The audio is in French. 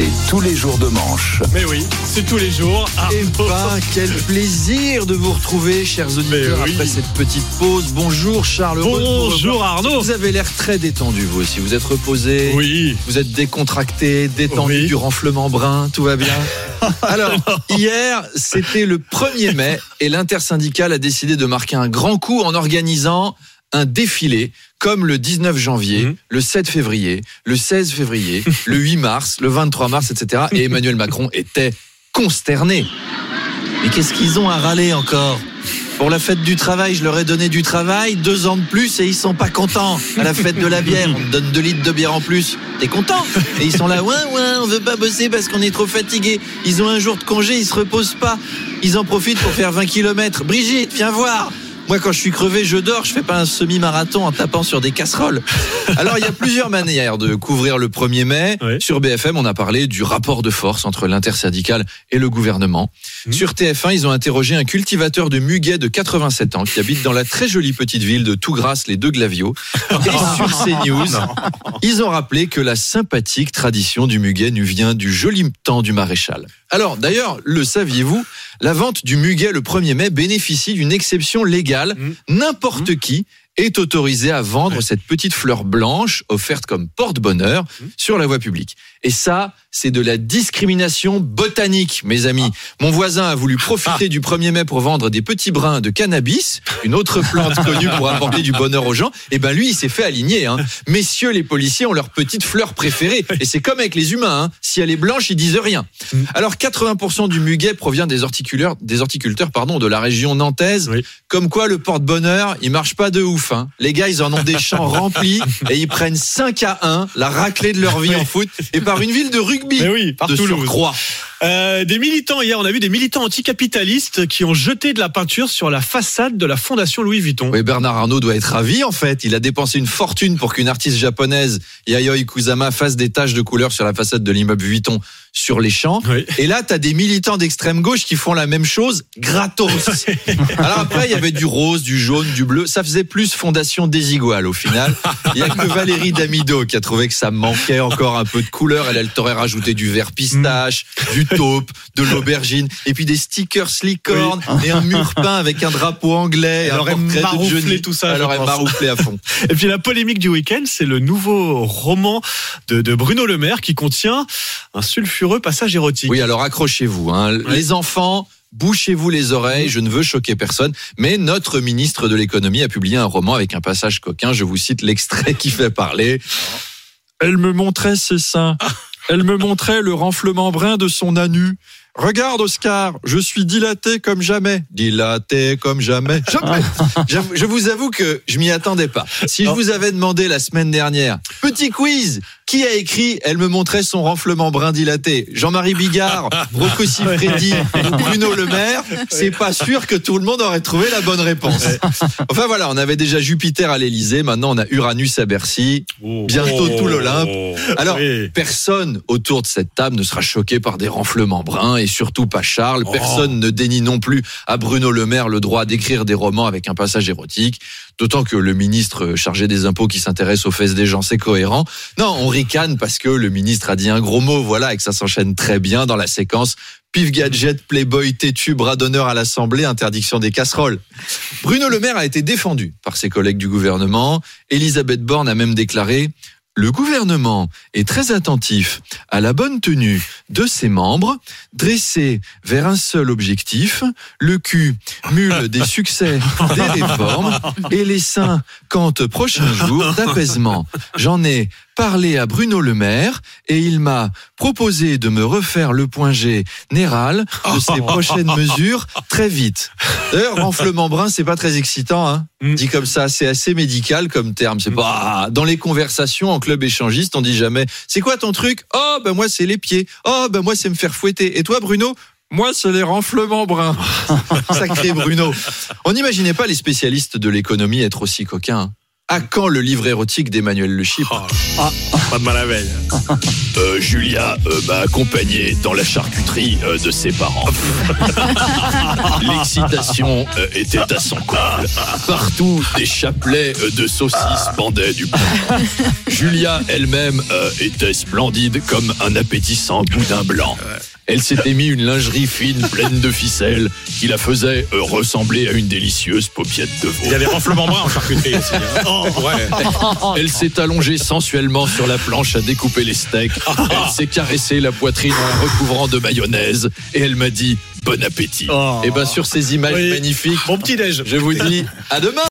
C'est tous les jours de manche. Mais oui, c'est tous les jours. Eh ben, quel plaisir de vous retrouver, chers auditeurs, oui. après cette petite pause. Bonjour Charles. Bonjour. Arnaud. Vous avez l'air très détendu, vous aussi. Vous êtes reposé. Oui. Vous êtes décontracté, détendu Oui. du renflement brun, tout va bien. Alors, hier, c'était le 1er mai et l'intersyndicale a décidé de marquer un grand coup en organisant un défilé comme le 19 janvier, Mhm. le 7 février, le 16 février, le 8 mars, le 23 mars, etc. Et Emmanuel Macron était consterné. Mais qu'est-ce qu'ils ont à râler encore? Pour la fête du travail, je leur ai donné du travail, deux ans de plus et ils sont pas contents. À la fête de la bière, on me donne deux litres de bière en plus. T'es content? Et ils sont là, ouais, ouais, on veut pas bosser parce qu'on est trop fatigué. Ils ont un jour de congé, ils se reposent pas. Ils en profitent pour faire 20 km. Brigitte, viens voir moi, quand je suis crevé, je dors. Je fais pas un semi-marathon en tapant sur des casseroles. Alors, il y a plusieurs manières de couvrir le 1er mai. Oui. Sur BFM, on a parlé du rapport de force entre l'intersyndicale et le gouvernement. Mhm. Sur TF1, ils ont interrogé un cultivateur de muguet de 87 ans qui habite dans la très jolie petite ville de Tougrasse, les deux Glavios. Et sur CNews, ils ont rappelé que la sympathique tradition du muguet nous vient du joli temps du maréchal. Alors, d'ailleurs, le saviez-vous La vente du muguet le 1er mai bénéficie d'une exception légale. Mhm. N'importe qui est autorisé à vendre cette petite fleur blanche offerte comme porte-bonheur sur la voie publique. Et ça, c'est de la discrimination botanique, mes amis. Mon voisin a voulu profiter du 1er mai pour vendre des petits brins de cannabis, une autre plante connue pour apporter du bonheur aux gens. Et ben lui, il s'est fait aligner. Hein. Messieurs les policiers ont leur petite fleur préférée. Et c'est comme avec les humains. Hein. Si elle est blanche, ils disent rien. Alors 80% du muguet provient des horticulteurs, des horticulteurs pardon, de la région nantaise. Oui. Comme quoi, le porte-bonheur, il marche pas de ouf. Hein. Les gars, ils en ont des champs remplis et ils prennent 5 à 1, la raclée de leur vie en foot, et par une ville de rugby. Mais oui, par de Toulouse. surcroît. Euh, des militants, hier, on a vu des militants anticapitalistes qui ont jeté de la peinture sur la façade de la Fondation Louis Vuitton. Oui, Bernard Arnault doit être ravi en fait. Il a dépensé une fortune pour qu'une artiste japonaise, Yayoi Kusama, fasse des taches de couleur sur la façade de l'immeuble Vuitton sur les champs. Oui. Et là, t'as des militants d'extrême gauche qui font la même chose gratos. Alors après, il y avait du rose, du jaune, du bleu. Ça faisait plus Fondation Désigual au final. Il y a que Valérie Damido qui a trouvé que ça manquait encore un peu de couleur. Elle, elle t'aurait rajouté du vert pistache, du taupe, de l'aubergine, et puis des stickers licorne et un mur peint avec un drapeau anglais. et Elle aurait marouflé tout ça, Elle aurait pense. marouflé à fond. Et puis la polémique du week-end, c'est le nouveau roman de, de Bruno Le Maire qui contient un sulfureux passage érotique. Oui, alors accrochez-vous. Hein. Les enfants, bouchez-vous les oreilles. Je ne veux choquer personne. Mais notre ministre de l'économie a publié un roman avec un passage coquin. Je vous cite l'extrait qui fait parler. Elle me montrait ses seins. Elle me montrait le renflement brun de son anu. Regarde, Oscar, je suis dilaté comme jamais. Dilaté comme jamais. Jamais. Je vous avoue que je m'y attendais pas. Si je vous avais demandé la semaine dernière, petit quiz, qui a écrit Elle me montrait son renflement brun dilaté Jean-Marie Bigard, Rocco Siffredi ou Bruno Le Maire, c'est pas sûr que tout le monde aurait trouvé la bonne réponse. Enfin voilà, on avait déjà Jupiter à l'Elysée, maintenant on a Uranus à Bercy. Oh. Bientôt tout l'Olympe. Alors, Oui. personne autour de cette table ne sera choqué par des renflements bruns et surtout pas Charles. Personne ne dénie non plus à Bruno Le Maire le droit d'écrire des romans avec un passage érotique. D'autant que le ministre chargé des impôts qui s'intéresse aux fesses des gens, c'est cohérent. Non, on ricane parce que le ministre a dit un gros mot, voilà, et que ça s'enchaîne très bien dans la séquence. Pif gadget, playboy, têtu, bras d'honneur à l'Assemblée, interdiction des casseroles. Bruno Le Maire a été défendu par ses collègues du gouvernement. Elisabeth Borne a même déclaré le gouvernement est très attentif à la bonne tenue de ses membres, dressés vers un seul objectif, le cul, mule des succès des réformes, et les seins, quant prochain jour d'apaisement. J'en ai parlé à Bruno Le Maire, et il m'a proposé de me refaire le point G néral de ses prochaines mesures très vite. D'ailleurs, renflement brun, c'est pas très excitant, hein. Mm. Dit comme ça, c'est assez médical comme terme. C'est pas dans les conversations en club échangiste, on dit jamais. C'est quoi ton truc? Oh ben moi c'est les pieds. Oh ben moi c'est me faire fouetter. Et toi Bruno moi, c'est les renflements bruns. Sacré Bruno. On n'imaginait pas les spécialistes de l'économie être aussi coquins. À quand le livre érotique d'Emmanuel Le Chypre Ah, pas de mal à veille. Euh, Julia euh, m'a accompagné dans la charcuterie euh, de ses parents. L'excitation était à son comble. Partout, des chapelets de saucisses pendaient du plafond. Julia elle-même était splendide comme un appétissant boudin blanc. Elle s'était mis une lingerie fine pleine de ficelles qui la faisait euh, ressembler à une délicieuse paupiette de veau. Il y a des renflements bruns en charcuterie aussi. hein. Ouais. Elle s'est allongée sensuellement sur la planche à découper les steaks. Elle s'est caressée la poitrine en la recouvrant de mayonnaise et elle m'a dit bon appétit. Oh. Et bien sur ces images Oui. magnifiques, Bon petit déj. je vous dis à demain.